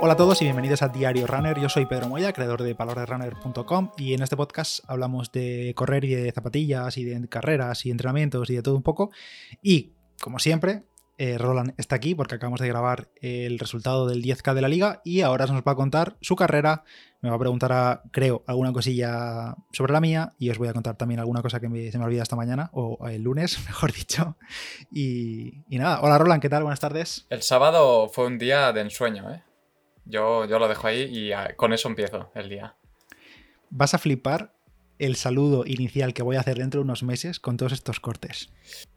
Hola a todos y bienvenidos a Diario Runner. Yo soy Pedro Moya, creador de palabresrunner.com y en este podcast hablamos de correr y de zapatillas y de carreras y entrenamientos y de todo un poco. Y, como siempre, eh, Roland está aquí porque acabamos de grabar el resultado del 10K de la liga y ahora nos va a contar su carrera. Me va a preguntar, creo, alguna cosilla sobre la mía y os voy a contar también alguna cosa que se me olvida esta mañana o el lunes, mejor dicho. Y, nada, hola Roland, ¿qué tal? Buenas tardes. El sábado fue un día de ensueño, ¿eh? Yo, yo lo dejo ahí y ah, con eso empiezo el día. Vas a flipar el saludo inicial que voy a hacer dentro de unos meses con todos estos cortes.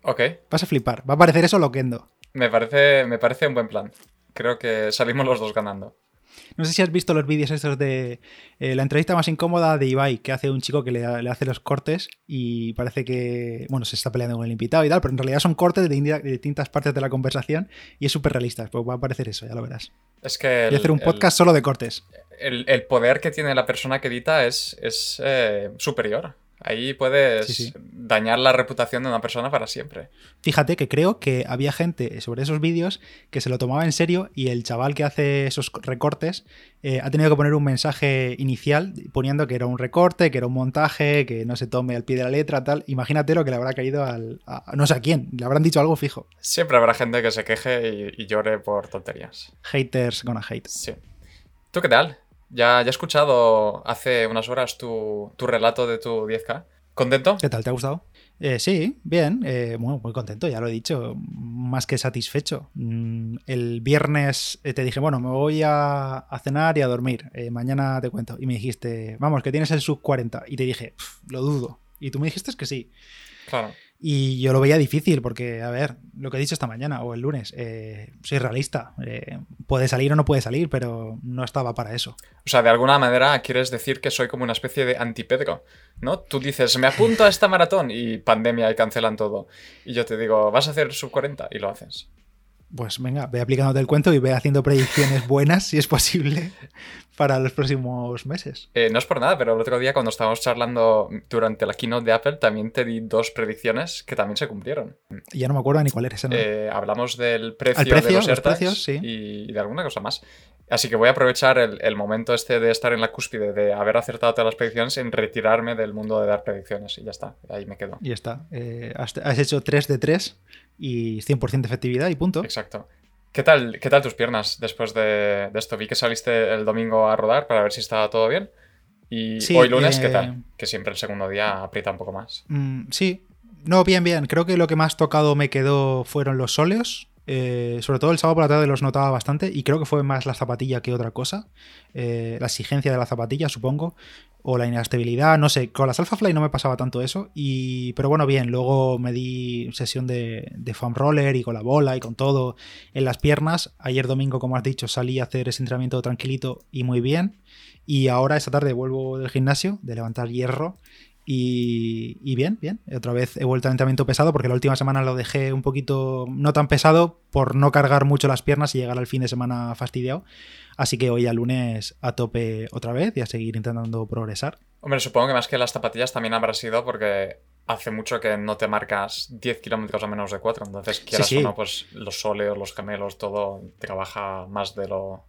Ok. Vas a flipar. Va a parecer eso loquendo. Me parece, me parece un buen plan. Creo que salimos los dos ganando. No sé si has visto los vídeos estos de eh, la entrevista más incómoda de Ibai, que hace un chico que le, hace los cortes y parece que, bueno, se está peleando con el invitado y tal, pero en realidad son cortes de, distintas partes de la conversación y es súper realista. Pues va a parecer eso, ya lo verás. Es que... Voy a hacer un podcast solo de cortes. El, poder que tiene la persona que edita es, es eh, superior. Ahí puedes dañar la reputación de una persona para siempre. Fíjate que creo que había gente sobre esos vídeos que se lo tomaba en serio y el chaval que hace esos recortes eh, ha tenido que poner un mensaje inicial poniendo que era un recorte, que era un montaje, que no se tome al pie de la letra, tal. Imagínate lo que le habrá caído al... A, no sé a quién, le habrán dicho algo fijo. Siempre habrá gente que se queje y, llore por tonterías. Haters gonna hate. Sí. ¿Tú qué tal? Ya, ya he escuchado hace unas horas tu, relato de tu 10K. ¿Contento? ¿Qué tal? ¿Te ha gustado? Eh, sí, bien, eh, muy, contento, ya lo he dicho, más que satisfecho. Mm, el viernes eh, te dije, bueno, me voy a, cenar y a dormir, mañana te cuento. Y me dijiste, vamos, que tienes el sub 40. Y te dije, lo dudo. Y tú me dijiste que sí. Claro. Y yo lo veía difícil porque, a ver, lo que he dicho esta mañana o el lunes, eh, soy realista. Eh, puede salir o no puede salir, pero no estaba para eso. O sea, de alguna manera quieres decir que soy como una especie de antipedro, ¿no? Tú dices, me apunto a esta maratón y pandemia y cancelan todo. Y yo te digo, vas a hacer sub 40 y lo haces pues venga, ve aplicándote el cuento y ve haciendo predicciones buenas, si es posible, para los próximos meses. Eh, no es por nada, pero el otro día cuando estábamos charlando durante la keynote de Apple, también te di dos predicciones que también se cumplieron. Ya no me acuerdo ni cuál era ese. Eh, hablamos del precio, de los, precios sí. y de alguna cosa más. Así que voy a aprovechar el, momento este de estar en la cúspide, de haber acertado todas las predicciones, en retirarme del mundo de dar predicciones. Y ya está, ahí me quedo. Y ya está. Eh, has, hecho 3 de 3 y 100% de efectividad y punto. Exacto. ¿Qué tal, ¿Qué tal tus piernas después de, esto? Vi que saliste el domingo a rodar para ver si estaba todo bien. Y hoy lunes, ¿qué tal? Eh, que siempre el segundo día aprieta un poco más. Mm, sí. No, bien, bien. Creo que lo que más tocado me quedó fueron los sóleos eh, sobre todo el sábado por la tarde los notaba bastante y creo que fue más la zapatilla que otra cosa. Eh, la exigencia de la zapatilla, supongo. O la inestabilidad, no sé. Con las Alphafly no me pasaba tanto eso. Y, pero bueno, bien. Luego me di sesión de, de foam roller y con la bola y con todo en las piernas. Ayer domingo, como has dicho, salí a hacer ese entrenamiento tranquilito y muy bien. Y ahora esta tarde vuelvo del gimnasio, de levantar hierro. Y, bien, bien. Otra vez he vuelto al entrenamiento pesado porque la última semana lo dejé un poquito no tan pesado por no cargar mucho las piernas y llegar al fin de semana fastidiado. Así que hoy al lunes a tope otra vez y a seguir intentando progresar. Hombre, supongo que más que las zapatillas también habrá sido porque hace mucho que no te marcas 10 kilómetros a menos de 4. Entonces, quieras o no, pues los soleos, los gemelos, todo trabaja más de lo,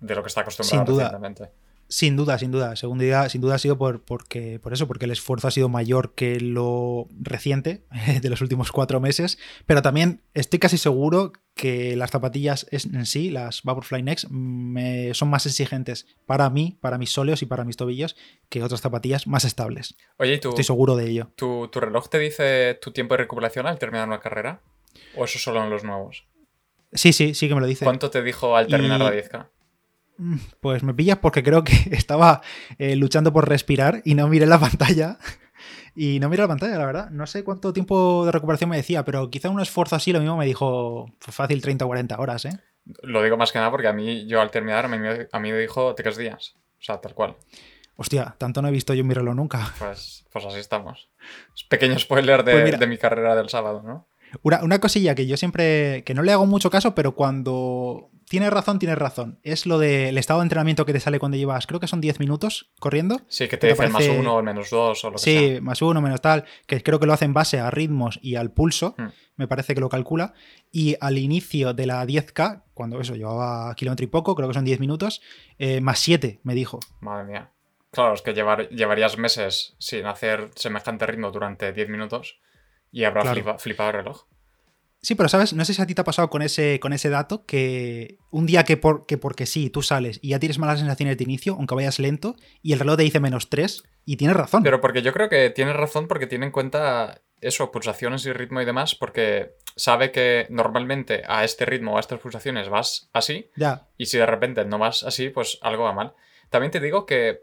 de lo que está acostumbrado Sin recientemente. Sin duda, sin duda. Sin duda, sin duda ha sido por, porque, por eso, porque el esfuerzo ha sido mayor que lo reciente de los últimos cuatro meses. Pero también estoy casi seguro que las zapatillas en sí, las Vaporfly Next, me, son más exigentes para mí, para mis sóleos y para mis tobillos que otras zapatillas más estables. Oye, tú? Estoy seguro de ello. ¿tu, ¿Tu reloj te dice tu tiempo de recuperación al terminar una carrera? ¿O eso solo en los nuevos? Sí, sí, sí que me lo dice. ¿Cuánto te dijo al terminar la 10K? Pues me pillas porque creo que estaba eh, luchando por respirar y no miré la pantalla. Y no miré la pantalla, la verdad. No sé cuánto tiempo de recuperación me decía, pero quizá un esfuerzo así lo mismo me dijo fácil 30 o 40 horas, ¿eh? Lo digo más que nada porque a mí, yo al terminar, a mí, me dijo tres días. O sea, tal cual. Hostia, tanto no he visto yo mi reloj nunca. Pues, pues así estamos. pequeño spoiler de, pues de mi carrera del sábado, ¿no? Una, una, cosilla que yo siempre, que no le hago mucho caso, pero cuando tienes razón, tienes razón. Es lo del estado de entrenamiento que te sale cuando llevas, creo que son 10 minutos corriendo. Sí, que te dicen más uno o menos dos o lo que sí, sea. Sí, más uno, menos tal. Que creo que lo hace en base a ritmos y al pulso. Hmm. Me parece que lo calcula. Y al inicio de la 10K, cuando eso llevaba kilómetro y poco, creo que son 10 minutos, eh, más 7, me dijo. Madre mía. Claro, es que llevarías meses sin hacer semejante ritmo durante 10 minutos y habrá flipado el reloj. Sí, pero sabes, no sé si a ti te ha pasado con ese, con ese dato que un día que, por, que porque sí, tú sales y ya tienes malas sensaciones de inicio, aunque vayas lento, y el reloj te dice menos 3, y tienes razón. Pero porque yo creo que tienes razón porque tiene en cuenta eso, pulsaciones y ritmo y demás, porque sabe que normalmente a este ritmo o a estas pulsaciones vas así, ya. y si de repente no vas así, pues algo va mal. También te digo que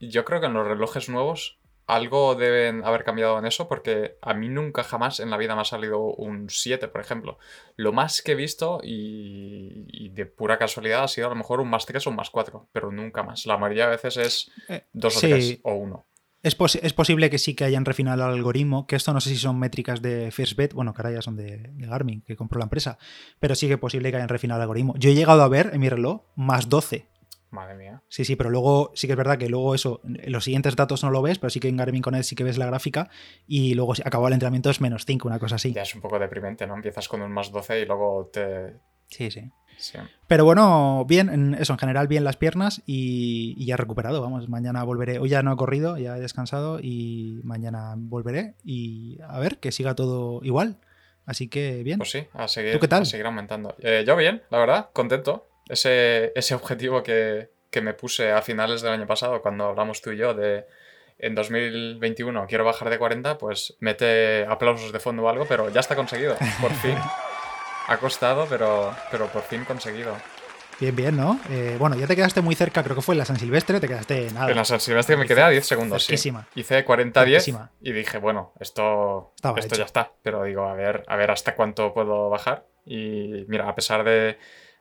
yo creo que en los relojes nuevos algo deben haber cambiado en eso porque a mí nunca jamás en la vida me ha salido un 7, por ejemplo. Lo más que he visto y, de pura casualidad ha sido a lo mejor un más 3 o un más 4, pero nunca más. La mayoría de veces es 2 eh, o 3 o 1. Es, es, posible que sí que hayan refinado el algoritmo, que esto no sé si son métricas de FirstBet, bueno, que ahora ya son de, de, Garmin, que compró la empresa, pero sí que es posible que hayan refinado el algoritmo. Yo he llegado a ver en mi reloj más 12 Madre mía. Sí, sí, pero luego sí que es verdad que luego eso, los siguientes datos no lo ves, pero sí que en Garmin Connect sí que ves la gráfica y luego si acabó el entrenamiento es menos 5, una cosa así. Ya es un poco deprimente, ¿no? Empiezas con un más 12 y luego te... Sí, sí. Pero bueno, bien, eso, en general bien las piernas y, ya recuperado, vamos, mañana volveré, hoy ya no he corrido, ya he descansado y mañana volveré y a ver, que siga todo igual. Así que bien. Pues sí, a seguir, ¿Tú qué tal? A seguir aumentando. Eh, yo bien, la verdad, contento ese, ese objetivo que, me puse a finales del año pasado, cuando hablamos tú y yo de en 2021 quiero bajar de 40, pues mete aplausos de fondo o algo, pero ya está conseguido, por fin. ha costado, pero, pero por fin conseguido. Bien, bien, ¿no? Eh, bueno, ya te quedaste muy cerca, creo que fue en la San Silvestre, te quedaste nada. En la San Silvestre me quedé a 10 segundos, sí. Hice 40-10 y dije, bueno, esto, esto ya está. Pero digo, a ver, a ver hasta cuánto puedo bajar. Y mira, a pesar de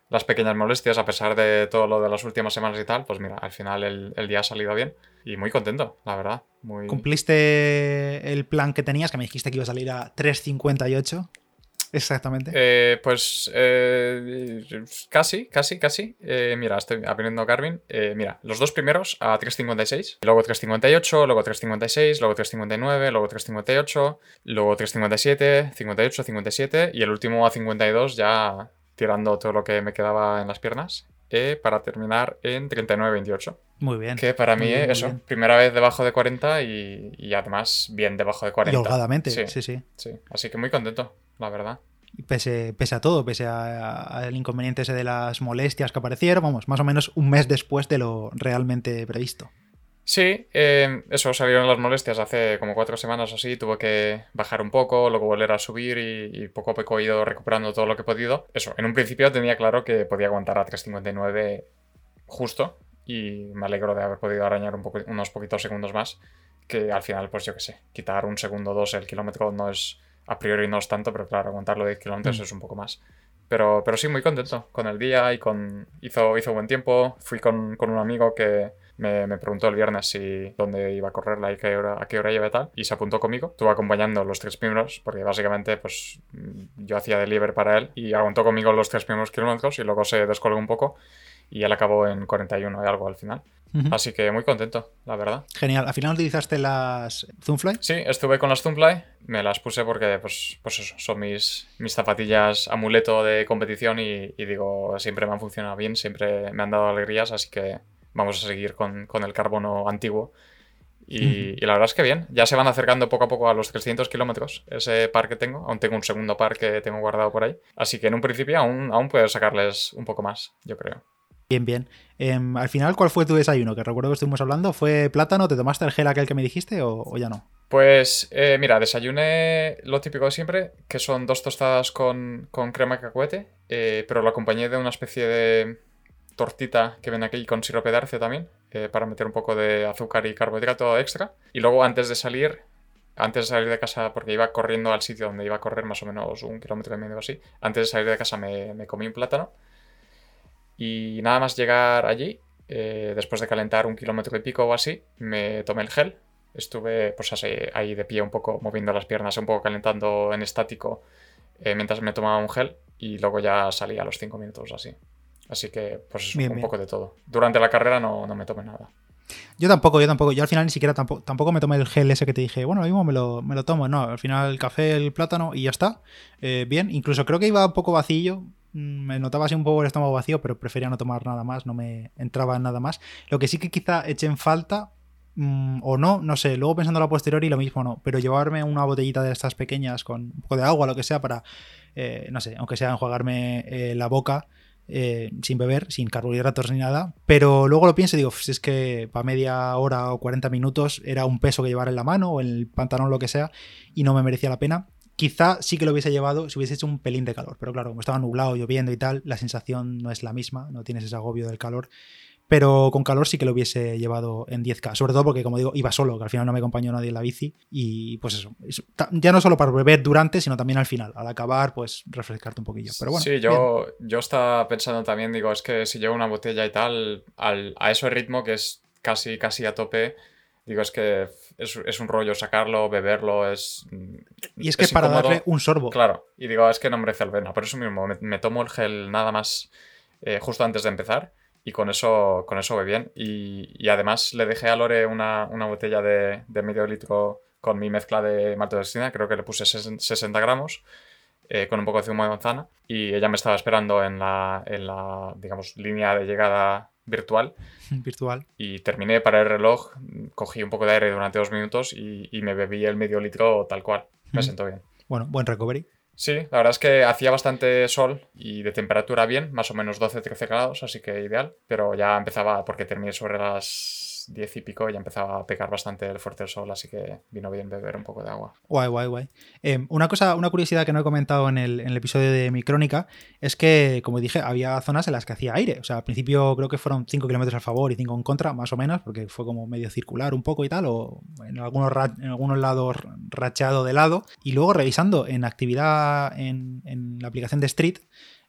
las pequeñas molestias, a pesar de todo lo de las últimas semanas y tal, pues mira, al final el, día ha salido bien y muy contento, la verdad. Muy... ¿Cumpliste el plan que tenías? Que me dijiste que iba a salir a 3.58. Exactamente. Eh, pues eh, casi, casi, casi. Eh, mira, estoy aprendiendo Garmin. mira, los dos primeros a 3.56, luego 3.58, luego 3.56, luego 3.59, luego 3.58, luego 3.57, 58, 57 y el último a 52 ya tirando todo lo que me quedaba en las piernas, eh, para terminar en 39-28. Muy bien. Que para mí, es eso, primera vez debajo de 40 y, además bien debajo de 40. Y holgadamente, sí, sí, sí. Así que muy contento, la verdad. Pese, pese a todo, pese al inconveniente ese de las molestias que aparecieron, vamos, más o menos un mes después de lo realmente previsto. Sí, eh, eso, salieron las molestias hace como cuatro semanas o así, tuve que bajar un poco, luego volver a subir y, poco a poco he ido recuperando todo lo que he podido. Eso, en un principio tenía claro que podía aguantar a 3.59 justo y me alegro de haber podido arañar un poco, unos poquitos segundos más, que al final, pues yo qué sé, quitar un segundo o dos el kilómetro no es, a priori no es tanto, pero claro, aguantarlo de kilómetros mm. es un poco más. Pero, pero sí, muy contento con el día y con... Hizo, hizo buen tiempo, fui con, con un amigo que me, preguntó el viernes si dónde iba a correrla y qué hora, a qué hora iba y tal, y se apuntó conmigo. Estuvo acompañando los tres primeros, porque básicamente pues yo hacía delivery para él y aguantó conmigo los tres primeros kilómetros y luego se descolgó un poco y él acabó en 41 y algo al final. Así que muy contento, la verdad. Genial. ¿Al final utilizaste las Zoomfly? Sí, estuve con las Zoomfly. Me las puse porque, pues, pues eso, son mis, mis zapatillas amuleto de competición y, y digo, siempre me han funcionado bien, siempre me han dado alegrías, así que vamos a seguir con, el carbono antiguo. Y, la verdad es que bien, ya se van acercando poco a poco a los 300 kilómetros ese par que tengo. Aún tengo un segundo par que tengo guardado por ahí. Así que en un principio aún, aún puedo sacarles un poco más, yo creo. Bien, bien. Em, al final, ¿cuál fue tu desayuno? Que recuerdo que estuvimos hablando. ¿Fue plátano? ¿Te tomaste el gel aquel que me dijiste o, ya no? Pues eh, mira, desayuné lo típico de siempre, que son dos tostadas con, crema de cacahuete, eh, pero lo acompañé de una especie de, tortita que ven aquí con sirope de arce también, eh, para meter un poco de azúcar y carbohidrato extra. Y luego antes de salir, antes de salir de casa, porque iba corriendo al sitio donde iba a correr más o menos un kilómetro y medio así, antes de salir de casa me, comí un plátano. Y nada más llegar allí, eh, después de calentar un kilómetro y pico o así, me tomé el gel. Estuve pues así, ahí de pie un poco, moviendo las piernas, un poco calentando en estático, eh, mientras me tomaba un gel y luego ya salí a los 5 minutos así. Así que, pues un poco de todo. Durante la carrera no, no me tomé nada. Yo tampoco, yo tampoco. Yo al final ni siquiera tampoco, tampoco me tomé el gel ese que te dije, bueno, lo mismo me lo, me lo tomo. No, al final el café, el plátano y ya está. Eh, bien, incluso creo que iba un poco vacío. Mm, me notaba así un poco el estómago vacío, pero prefería no tomar nada más, no me entraba en nada más. Lo que sí que quizá eché en falta, mm, o no, no sé, luego pensando a la posteriori lo mismo no, pero llevarme una botellita de estas pequeñas con un poco de agua, lo que sea, para, eh, no sé, aunque sea enjuagarme eh, la boca eh, sin beber, sin carbohidratos ni nada. Pero luego lo pienso y digo, si es que para media hora o 40 minutos era un peso que llevar en la mano o en el pantalón, lo que sea, y no me merecía la pena. Quizá sí que lo hubiese llevado si hubiese hecho un pelín de calor, pero claro, como estaba nublado, lloviendo y tal, la sensación no es la misma, no tienes ese agobio del calor pero con calor sí que lo hubiese llevado en 10K, sobre todo porque, como digo, iba solo, que al final no me acompañó nadie en la bici, y pues eso, ya no solo para beber durante, sino también al final, al acabar, pues refrescarte un poquillo. Pero bueno, sí, yo, yo estaba pensando también, digo, es que si llevo una botella y tal, al, a ese ritmo que es casi, casi a tope, digo, es que es, un rollo sacarlo, beberlo, es... Y es que para darle un sorbo. Claro, y digo, es que no merece la pena, por eso mismo, me, tomo el gel nada más eh, justo antes de empezar y con eso, con eso voy bien. Y, además le dejé a Lore una, botella de, medio litro con mi mezcla de maltodextrina, creo que le puse 60 gramos, eh, con un poco de zumo de manzana, y ella me estaba esperando en la, en la, digamos, línea de llegada virtual. Virtual. Y terminé para el reloj, cogí un poco de aire durante dos minutos y, me bebí el medio litro tal cual. Me sentó bien. Bueno, buen recovery. Sí, la verdad es que hacía bastante sol y de temperatura bien, más o menos 12-13 grados, así que ideal, pero ya empezaba, porque terminé sobre las 10 y pico ya empezaba a pegar bastante el fuerte el sol, así que vino bien beber un poco de agua. Guay, guay, guay. Em, una cosa, una curiosidad que no he comentado en el, episodio de mi crónica es que, como dije, había zonas en las que hacía aire. O sea, al principio creo que fueron 5 kilómetros a favor y 5 en contra, más o menos, porque fue como medio circular un poco y tal, o en algunos, en algunos lados rachado de lado. Y luego revisando en actividad en la aplicación de Street,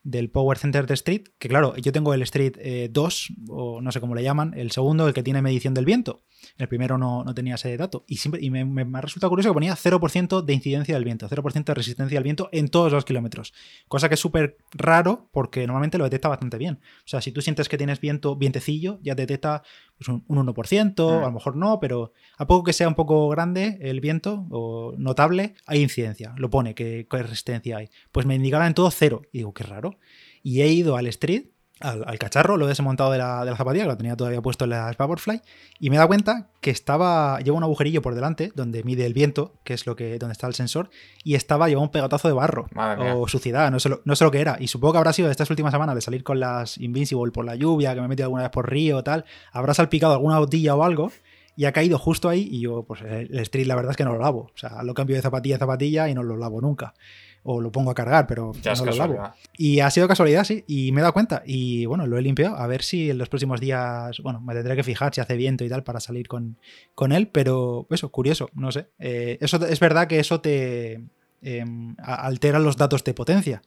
del Power Center de Street, que claro, yo tengo el Street 2, eh, o no sé cómo le llaman, el segundo, el que tiene medición del viento. El primero no, tenía ese dato. Y, siempre, y me, me, resulta curioso que ponía 0% de incidencia del viento, 0% de resistencia al viento en todos los kilómetros. Cosa que es súper raro porque normalmente lo detecta bastante bien. O sea, si tú sientes que tienes viento, vientecillo, ya detecta pues, un, 1%, mm. a lo mejor no, pero a poco que sea un poco grande el viento o notable, hay incidencia. Lo pone, que, qué resistencia hay. Pues me indicaba en todo cero. Y digo, qué raro. Y he ido al street al, cacharro, lo he desmontado de la, de la, zapatilla, que lo tenía todavía puesto en la Vaporfly, y me he dado cuenta que estaba, lleva un agujerillo por delante, donde mide el viento, que es lo que, donde está el sensor, y estaba, lleva un pegatazo de barro, o suciedad, no sé, lo, no sé lo que era, y supongo que habrá sido de estas últimas semanas de salir con las Invincible por la lluvia, que me he metido alguna vez por río o tal, habrá salpicado alguna botilla o algo, y ha caído justo ahí, y yo, pues el street la verdad es que no lo lavo, o sea, lo cambio de zapatilla a zapatilla y no lo lavo nunca o lo pongo a cargar, pero no lo lavo. Y ha sido casualidad, sí, y me he dado cuenta. Y bueno, lo he limpiado. A ver si en los próximos días, bueno, me tendré que fijar si hace viento y tal para salir con, con él, pero eso, curioso, no sé. Eh, eso es verdad que eso te em, altera los datos de potencia.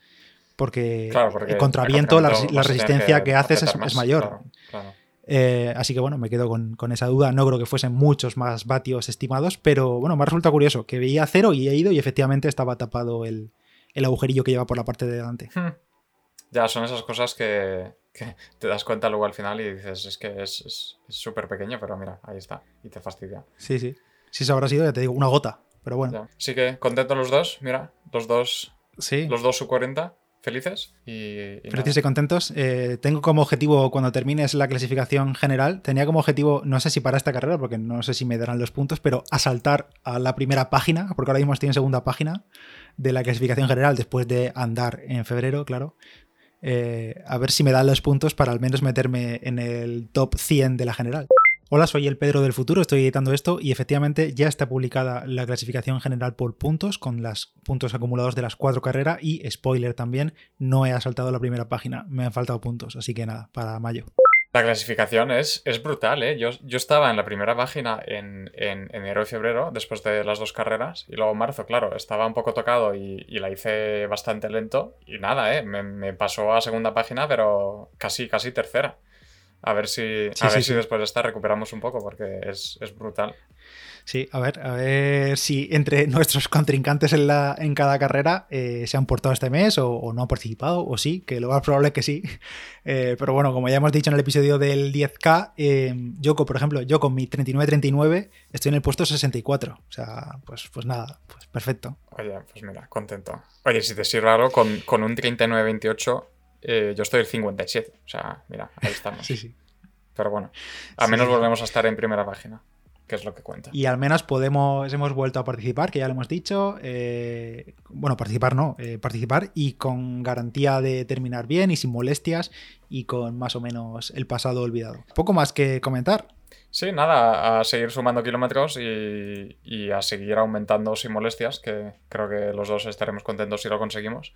Porque, el contraviento, la, resistencia que, haces es, mayor. Eh, así que bueno, me quedo con, con, esa duda. No creo que fuesen muchos más vatios estimados, pero bueno, me resulta curioso que veía cero y he ido y efectivamente estaba tapado el, el agujerillo que lleva por la parte de delante. Hmm. Ya, son esas cosas que, te das cuenta luego al final y dices, es que es súper pequeño, pero mira, ahí está, y te fastidia. Sí, sí. Si eso habrá sido, ya te digo, una gota, pero bueno. Sí que contentos los dos, mira, los dos. Sí. Los dos su 40 felices y, felices y contentos. Eh, tengo como objetivo, cuando termines la clasificación general, tenía como objetivo, no sé si para esta carrera, porque no sé si me darán los puntos, pero asaltar a la primera página, porque ahora mismo estoy en segunda página de la clasificación general después de andar en febrero, claro. Eh, a ver si me dan los puntos para al menos meterme en el top 100 de la general. Hola, soy el Pedro del futuro, estoy editando esto y efectivamente ya está publicada la clasificación general por puntos con los puntos acumulados de las cuatro carreras y spoiler también, no he asaltado la primera página, me han faltado puntos, así que nada, para mayo. La clasificación es, es brutal, ¿eh? Yo, yo, estaba en la primera página en, enero y febrero, después de las dos carreras, y luego en marzo, claro, estaba un poco tocado y, la hice bastante lento, y nada, ¿eh? Me, pasó a segunda página, pero casi, casi tercera. A ver si, a ver si después de esta recuperamos un poco, porque es, brutal. Sí, a ver, a ver si entre nuestros contrincantes en, la, en cada carrera eh, se han portado este mes o, no han participado, o sí, que lo más probable es que sí. Eh, pero bueno, como ya hemos dicho en el episodio del 10K, eh, yo, por ejemplo, yo con mi 39-39 estoy en el puesto 64. O sea, pues, pues nada, pues perfecto. Oye, pues mira, contento. Oye, si te sirve algo, con, con un 39-28 yo estoy el 57. O sea, mira, ahí estamos. sí, sí. Pero bueno, al menos volvemos a estar en primera página que es lo que cuenta. Y al menos podemos, hemos vuelto a participar, que ya lo hemos dicho. Eh, bueno, participar no, eh, participar y con garantía de terminar bien y sin molestias y con más o menos el pasado olvidado. Poco más que comentar. Sí, nada, a seguir sumando kilómetros y, y a seguir aumentando sin molestias, que creo que los dos estaremos contentos si lo conseguimos.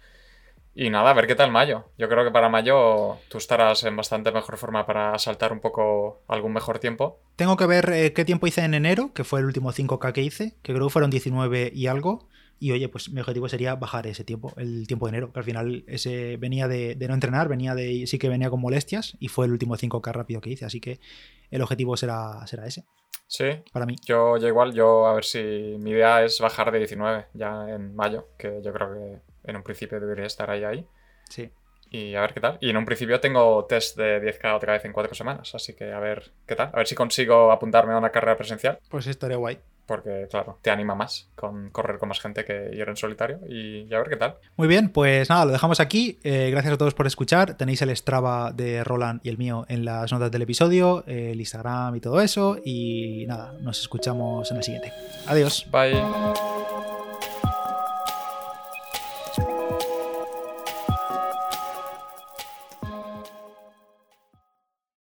Y nada, a ver qué tal mayo. Yo creo que para mayo tú estarás en bastante mejor forma para saltar un poco algún mejor tiempo. Tengo que ver eh, qué tiempo hice en enero, que fue el último 5K que hice, que creo que fueron 19 y algo. Y oye, pues mi objetivo sería bajar ese tiempo, el tiempo de enero, que al final ese venía de, no entrenar, venía de sí que venía con molestias y fue el último 5K rápido que hice, así que el objetivo será, será ese. Sí, para mí. Yo, yo igual, yo a ver si mi idea es bajar de 19 ya en mayo, que yo creo que en un principio debería estar ahí ahí. Sí. Y a ver qué tal. Y en un principio tengo test de 10K otra vez en cuatro semanas, así que a ver qué tal. A ver si consigo apuntarme a una carrera presencial. Pues estaría guay. Porque, claro, te anima más con correr con más gente que ir en solitario y, a ver qué tal. Muy bien, pues nada, lo dejamos aquí. Eh, gracias a todos por escuchar. Tenéis el Strava de Roland y el mío en las notas del episodio, el Instagram y todo eso. Y nada, nos escuchamos en el siguiente. Adiós. Bye.